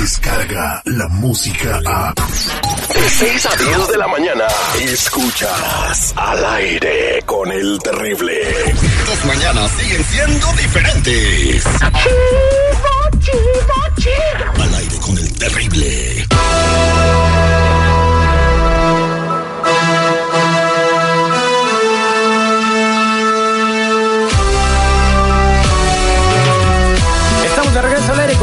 llega la música a... De 6 a 10 de la mañana, escuchas al aire con el terrible. Tus mañanas siguen siendo diferentes. Chido, chido, chido. Al aire con el terrible.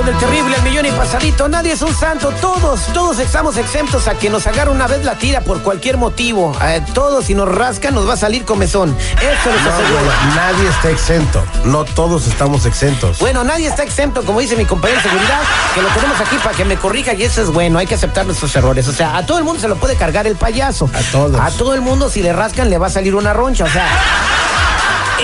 Con el terrible el millón y pasadito. Nadie es un santo. Todos, todos estamos exentos a que nos agarre una vez la tira por cualquier motivo. Eh, todos, si nos rascan, nos va a salir comezón. Eso es no, Nadie está exento. No todos estamos exentos. Bueno, nadie está exento, como dice mi compañero de seguridad, que lo tenemos aquí para que me corrija y eso es bueno. Hay que aceptar nuestros errores. O sea, a todo el mundo se lo puede cargar el payaso. A todos. A todo el mundo, si le rascan, le va a salir una roncha. O sea.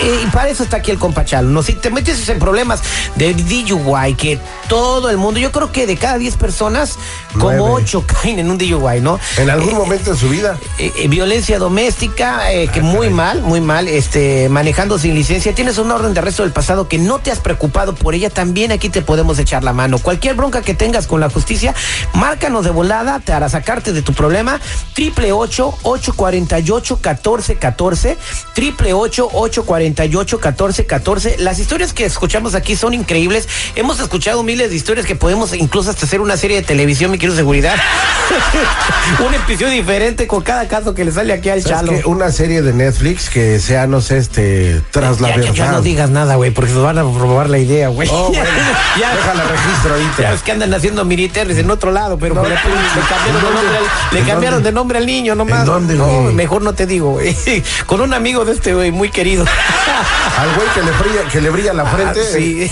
Eh, y para eso está aquí el compachalo. ¿no? Si te metes en problemas de DUI, que todo el mundo, yo creo que de cada 10 personas, como 8 caen en un DUI, ¿no? En algún eh, momento de su vida. Eh, violencia doméstica, que ah, muy mal, muy mal, este, manejando sin licencia. Tienes un orden de arresto del pasado que no te has preocupado por ella, también aquí te podemos echar la mano. Cualquier bronca que tengas con la justicia, márcanos de volada para sacarte de tu problema. Triple 848 1414 triple 848 48 14 14. Las historias que escuchamos aquí son increíbles. Hemos escuchado miles de historias que podemos incluso hasta hacer una serie de televisión, mi quiero seguridad. Un episodio diferente con cada caso que le sale aquí al chalo. una serie de Netflix que sea, no sé, este, tras la verdad. Ya no digas nada, güey, porque nos van a robar la idea, güey. Oh, ya, déjala registro ahorita. Ya es que andan haciendo militares en otro lado, pero le, cambiaron, de nombre, al niño nomás. ¿En dónde, no, mejor no te digo, güey. Con un amigo de este, güey, muy querido. Al güey que le brilla, que le brilla la frente. Ah, sí.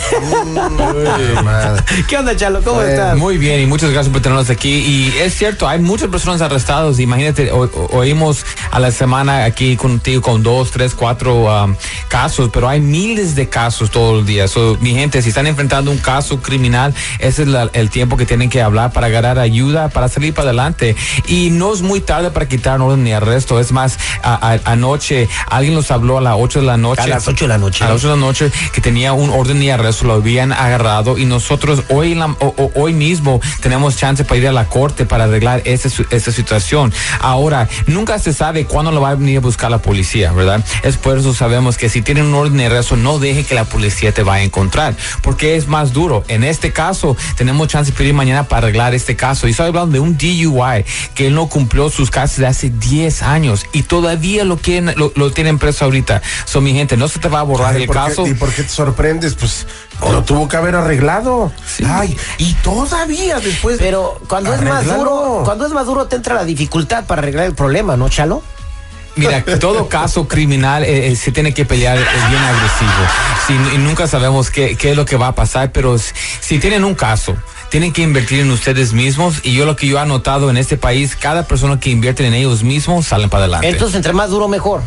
¿Qué onda, Chalo? ¿Cómo estás? Muy bien y muchas gracias por tenernos aquí. Y es cierto, hay muchas personas arrestadas. Imagínate, oímos a la semana aquí contigo con dos, tres, cuatro um, casos, pero hay miles de casos todos los días. mi gente, si están enfrentando un caso criminal, ese es el tiempo que tienen que hablar para agarrar ayuda, para salir para adelante. Y no es muy tarde para quitar orden ni arresto. Es más, anoche alguien nos habló a las 8 de la noche. A las 8 de la noche. A las 8 de la noche que tenía un orden de arresto, lo habían agarrado y nosotros hoy, hoy mismo tenemos chance para ir a la corte para arreglar esta, esta situación. Ahora, nunca se sabe cuándo lo va a venir a buscar la policía, ¿verdad? Es por eso sabemos que si tienen un orden de arresto, no deje que la policía te vaya a encontrar, porque es más duro. En este caso, tenemos chance de pedir mañana para arreglar este caso. Y estoy hablando de un DUI que él no cumplió sus casos de hace 10 años y todavía lo, quieren, lo, lo tienen preso ahorita. So, mi gente, no se te va a borrar el caso. ¿Y por qué te sorprendes? Pues lo tuvo que haber arreglado. Ay, y todavía después. Pero cuando es más duro, cuando es más duro te entra la dificultad para arreglar el problema, ¿no, Chalo? Mira, todo caso criminal eh, eh, se tiene que pelear eh, bien agresivo. y nunca sabemos qué, qué, es lo que va a pasar, pero si tienen un caso, tienen que invertir en ustedes mismos. Y yo lo que yo he notado en este país, cada persona que invierte en ellos mismos salen para adelante. Entonces, entre más duro, mejor.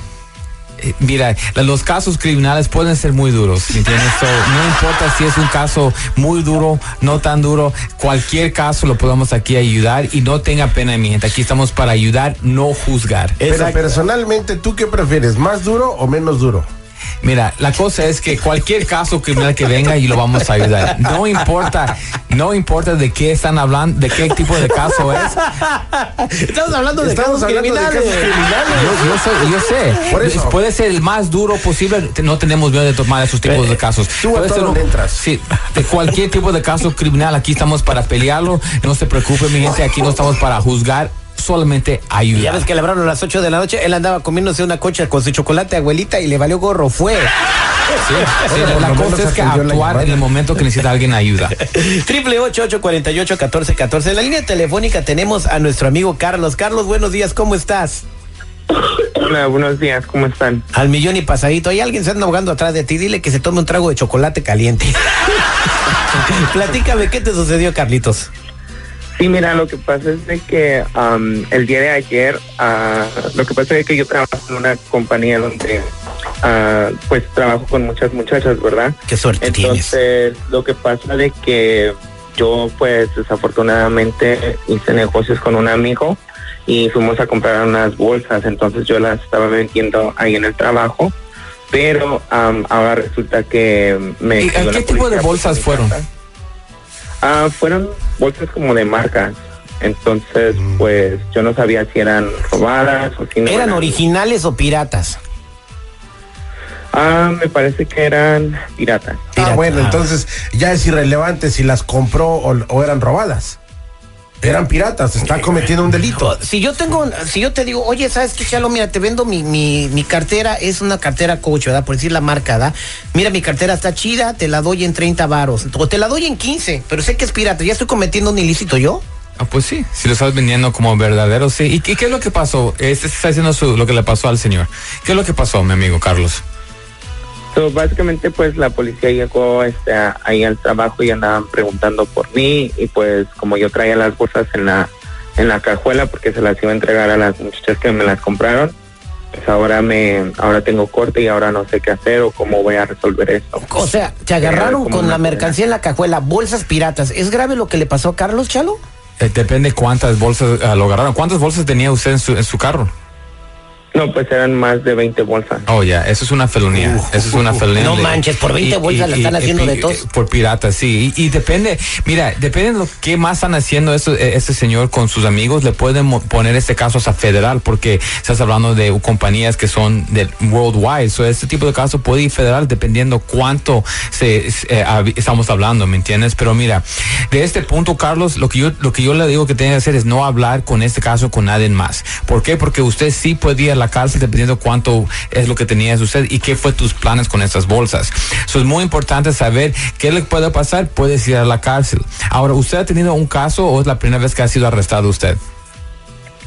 Eh, mira, los casos criminales pueden ser muy duros, no importa si es un caso muy duro, no tan duro, cualquier caso lo podemos aquí ayudar y no tenga pena, mi gente. Aquí estamos para ayudar, no juzgar. Pero personalmente, ¿tú qué prefieres? ¿Más duro o menos duro? Mira, la cosa es que cualquier caso criminal que venga y lo vamos a ayudar. No importa, no importa de qué están hablando, de qué tipo de caso es. Estamos hablando de casos criminales. Yo, sé, Por eso. puede ser el más duro posible. No tenemos miedo de tomar esos tipos de casos. Tú a entras. Sí, de cualquier tipo de caso criminal, aquí estamos para pelearlo. No se preocupe, mi gente, aquí no estamos para juzgar solamente ayudar. Ya ves que le a las 8 de la noche, él andaba comiéndose una cocha con su chocolate abuelita y le valió gorro, fue. Sí, la cosa es que actuar en el momento que necesita alguien ayuda. Triple ocho ocho cuarenta y ocho catorce catorce. En la línea telefónica tenemos a nuestro amigo Carlos. Carlos, buenos días, ¿cómo estás? Hola, buenos días, ¿cómo están? Al millón y pasadito. Hay alguien se anda ahogando atrás de ti. Dile que se tome un trago de chocolate caliente. Platícame, ¿qué te sucedió, Carlitos? Sí, mira, lo que pasa es de que el día de ayer, uh, lo que pasa es que yo trabajo en una compañía donde uh, pues trabajo con muchas muchachas, ¿verdad? Qué suerte Entonces, lo que pasa es que yo pues desafortunadamente hice negocios con un amigo y fuimos a comprar unas bolsas, entonces yo las estaba vendiendo ahí en el trabajo, pero ahora resulta que me... ¿Y qué tipo de bolsas fueron? Ah, fueron bolsas como de marcas. Entonces, Mm. pues yo no sabía si eran robadas o si no ¿Eran originales o piratas? Ah, me parece que eran piratas. Ah, Pirata. bueno, Ah. entonces ya es irrelevante si las compró o, o eran robadas. Eran piratas, está cometiendo un delito. Si yo tengo, si yo te digo, oye, ¿sabes qué, Chalo? Mira, te vendo mi, mi, mi cartera, es una cartera coach, ¿verdad? Por decir la marca, ¿verdad? Mira, mi cartera está chida, te la doy en 30 varos. O te la doy en 15, pero sé que es pirata. ¿Ya estoy cometiendo un ilícito yo? Ah, pues sí, si lo estás vendiendo como verdadero, sí. ¿Y, qué- qué es lo que pasó? Este está diciendo su- lo que le pasó al señor. ¿Qué es lo que pasó, mi amigo Carlos? So, básicamente, pues la policía llegó este, a- ahí al trabajo y andaban preguntando por mí y pues como yo traía las bolsas en la en la cajuela porque se las iba a entregar a las muchachas que me las compraron, pues ahora me ahora tengo corte y ahora no sé qué hacer o cómo voy a resolver esto. O sea, te agarraron con la mercancía en la cajuela, bolsas piratas. ¿Es grave lo que le pasó a Carlos, Chalo? Eh, depende cuántas bolsas ah, lo agarraron. ¿Cuántas bolsas tenía usted en su, en su carro? No, pues eran más de 20 bolsas. Oh, ya, eso es una felonía. Eso es una felonía. No manches, por 20 bolsas la están haciendo de tos. Por piratas, sí. Y, y depende, mira, depende de lo que más están haciendo eso, eh, este señor con sus amigos, le pueden poner este caso hasta federal, porque estás hablando de compañías que son del worldwide. So, este tipo de caso puede ir federal dependiendo cuánto se, eh, estamos hablando, ¿me entiendes? Pero mira, de este punto, Carlos, lo que yo, lo que yo le digo que tiene que hacer es no hablar con este caso con nadie más. ¿Por qué? Porque usted sí puede ir a la cárcel dependiendo cuánto es lo que tenía usted y qué fue tus planes con estas bolsas. Eso es muy importante saber qué le puede pasar, puedes ir a la cárcel. Ahora, ¿usted ha tenido un caso o es la primera vez que ha sido arrestado usted?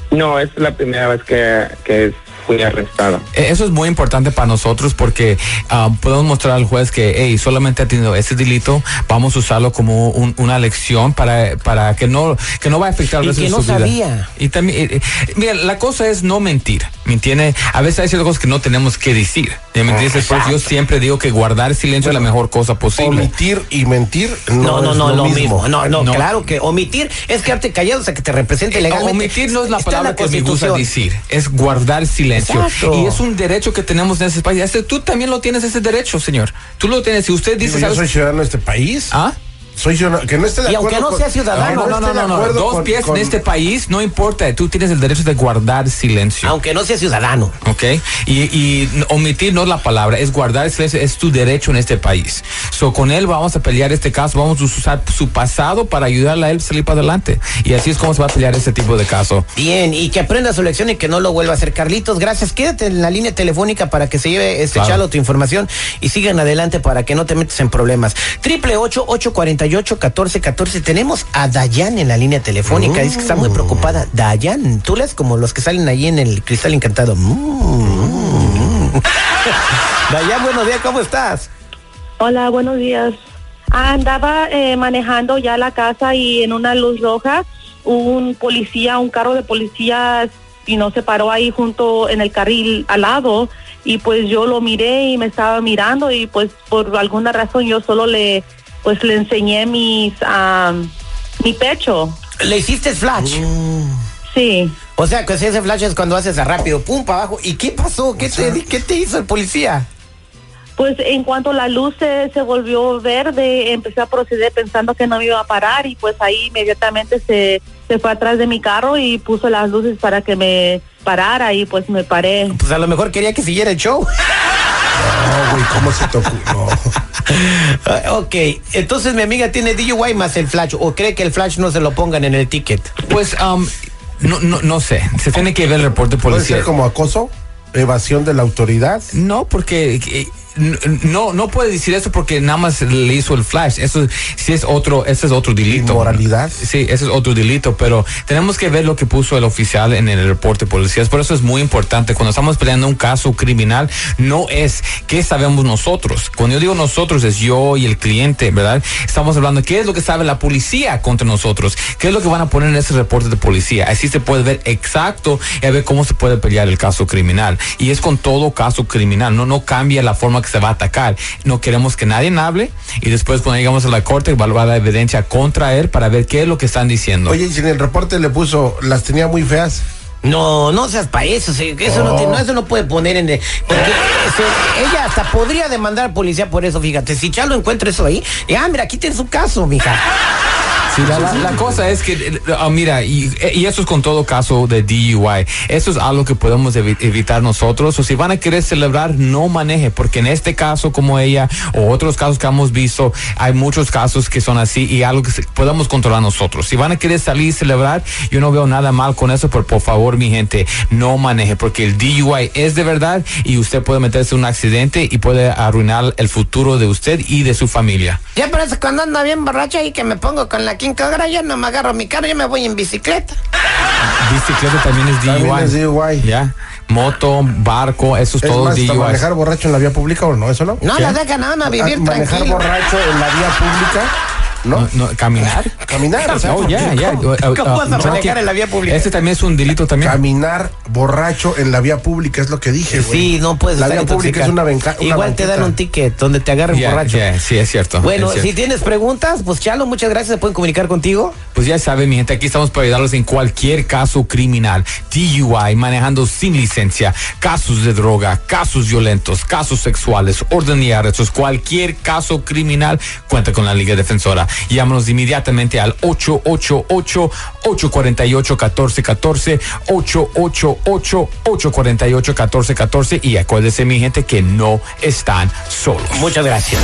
No, es la primera vez que, que fui arrestado. Eh, Eso es muy importante para nosotros porque ah, podemos mostrar al juez que hey, solamente ha tenido ese delito, vamos a usarlo como un- una lección para, para que no que no va a afectar el Y resto que de no su vida. sabía. Y también, eh, eh, mira, la cosa es no mentir, ¿me entiende? A veces hay ciertas cosas que no tenemos que decir, ¿ya ¿me entiendes? Por eso yo siempre digo que guardar silencio es la mejor cosa posible. Omitir y mentir No, no, no, es no, lo, lo mismo. mismo. No, no, No. claro que omitir es quedarte callado hasta que te represente Eh, legalmente. Omitir no es la palabra que me gusta decir, es guardar silencio. Exacto. Y es un derecho que tenemos en ese país. Este, tú también lo tienes ese derecho, señor. Tú lo tienes. Si usted dice, Digo, yo ¿sabes? soy ciudadano de este país. ¿Ah? Soy ciudadano. Que no esté de Y acuerdo. aunque no con- sea ciudadano, No, no, no, no, Dos con- pies con- en este país, no importa. Tú tienes el derecho de guardar silencio. Aunque no sea ciudadano. ¿Ok? Y, y omitir no la palabra, es guardar silencio, es tu derecho en este país. So, con él vamos a pelear este caso, vamos a usar su pasado para ayudarle a él a salir para adelante. Y así es como se va a pelear este tipo de caso. Bien, y que aprenda su lección y que no lo vuelva a hacer. Carlitos, gracias. Quédate en la línea telefónica para que se lleve este Claro. chalo tu información y sigan adelante para que no te metas en problemas. Triple ocho ocho cuarenta y ocho catorce catorce. Tenemos a Dayan en la línea telefónica. Dice que está muy preocupada. Dayan, tú lees como los que salen ahí en el cristal encantado. Mm. Dayan, buenos días, ¿cómo estás? Hola, buenos días. Andaba eh, manejando ya la casa y en una luz roja un policía, un carro de policía y no se paró ahí junto en el carril al lado y pues yo lo miré y me estaba mirando y pues por alguna razón yo solo le pues le enseñé mis ah, mi pecho. Le hiciste flash. Sí. O sea, que ese flash es cuando haces a rápido, pum, para abajo. ¿Y qué pasó? ¿Qué, te, ¿Qué te hizo el policía? Pues en cuanto la luz se, se volvió verde, empecé a proceder pensando que no me iba a parar y pues ahí inmediatamente se, se fue atrás de mi carro y puso las luces para que me parara y pues me paré. Pues a lo mejor quería que siguiera el show. No, güey, ¿cómo se te ocurrió? Ok, entonces mi amiga tiene DUI más el flash o cree que el flash no se lo pongan en el ticket. Pues, um, no, no, no sé. Se tiene que ver el reporte ¿Puede policial. ser como acoso? ¿Evasión de la autoridad? No, porque eh, no no puede decir eso porque nada más le hizo el flash. Eso sí es otro, ese es otro delito. Inmoralidad. Sí, ese es otro delito, pero tenemos que ver lo que puso el oficial en el reporte policial. Por eso es muy importante. Cuando estamos peleando un caso criminal, no es qué sabemos nosotros. Cuando yo digo nosotros, es yo y el cliente, ¿verdad? Estamos hablando qué es lo que sabe la policía contra nosotros, qué es lo que van a poner en ese reporte de policía. Así se puede ver exacto y a ver cómo se puede pelear el caso criminal. Y es con todo caso criminal, no, no cambia la forma que se va a atacar. No queremos que nadie hable y después cuando llegamos a la corte evaluar la evidencia contra él para ver qué es lo que están diciendo. Oye, y si en el reporte le puso, las tenía muy feas. No, no seas para eso, sí, que eso, no, te- no, eso no puede poner en... el- porque ella hasta podría demandar al policía por eso, fíjate. Si Chalo encuentra eso ahí, y, ah, mira, aquí tiene su caso, mija. La, cosa es que, eh, ah, mira, y, y eso es con todo caso de DUI. Eso es algo que podemos evi- evitar nosotros. O si van a querer celebrar, no maneje, porque en este caso, como ella, o otros casos que hemos visto, hay muchos casos que son así y algo que podemos controlar nosotros. Si van a querer salir y celebrar, yo no veo nada mal con eso, pero por favor, mi gente, no maneje, porque el DUI es de verdad y usted puede meterse en un accidente y puede arruinar el futuro de usted y de su familia. Ya parece cuando ando bien borracho y que me pongo con la quinta hora, yo no me agarro mi carro, yo me voy en bicicleta. Bicicleta también es DUI. También es DUI. Ya. Moto, barco, eso es, Es todo más, DUI. manejar borracho en la vía pública o no, eso no. No ¿Qué? la dejan a uno vivir Ah, manejar tranquilo. borracho en la vía pública, ¿no? No, no, caminar. Caminar, o sea, ya, ya. ¿Cómo- Uh, uh, cómo vas a manejar en la vía pública? Ese también es un delito también. caminar borracho en la vía pública es lo que dije, güey. Sí, no puedes La estar vía pública es una una Igual te dan un ticket donde te agarren borracho. sí, es cierto. Bueno, es cierto. si tienes preguntas, pues Chalo, muchas gracias. Se pueden comunicar contigo. Pues ya saben, mi gente, aquí estamos para ayudarlos en cualquier caso criminal, DUI, manejando sin licencia, casos de droga, casos violentos, casos sexuales, orden y arrestos, cualquier caso criminal, cuenta con la Liga Defensora. Llámanos inmediatamente al 888-848-1414, 888-848-1414 y acuérdense, mi gente, que no están solos. Muchas gracias.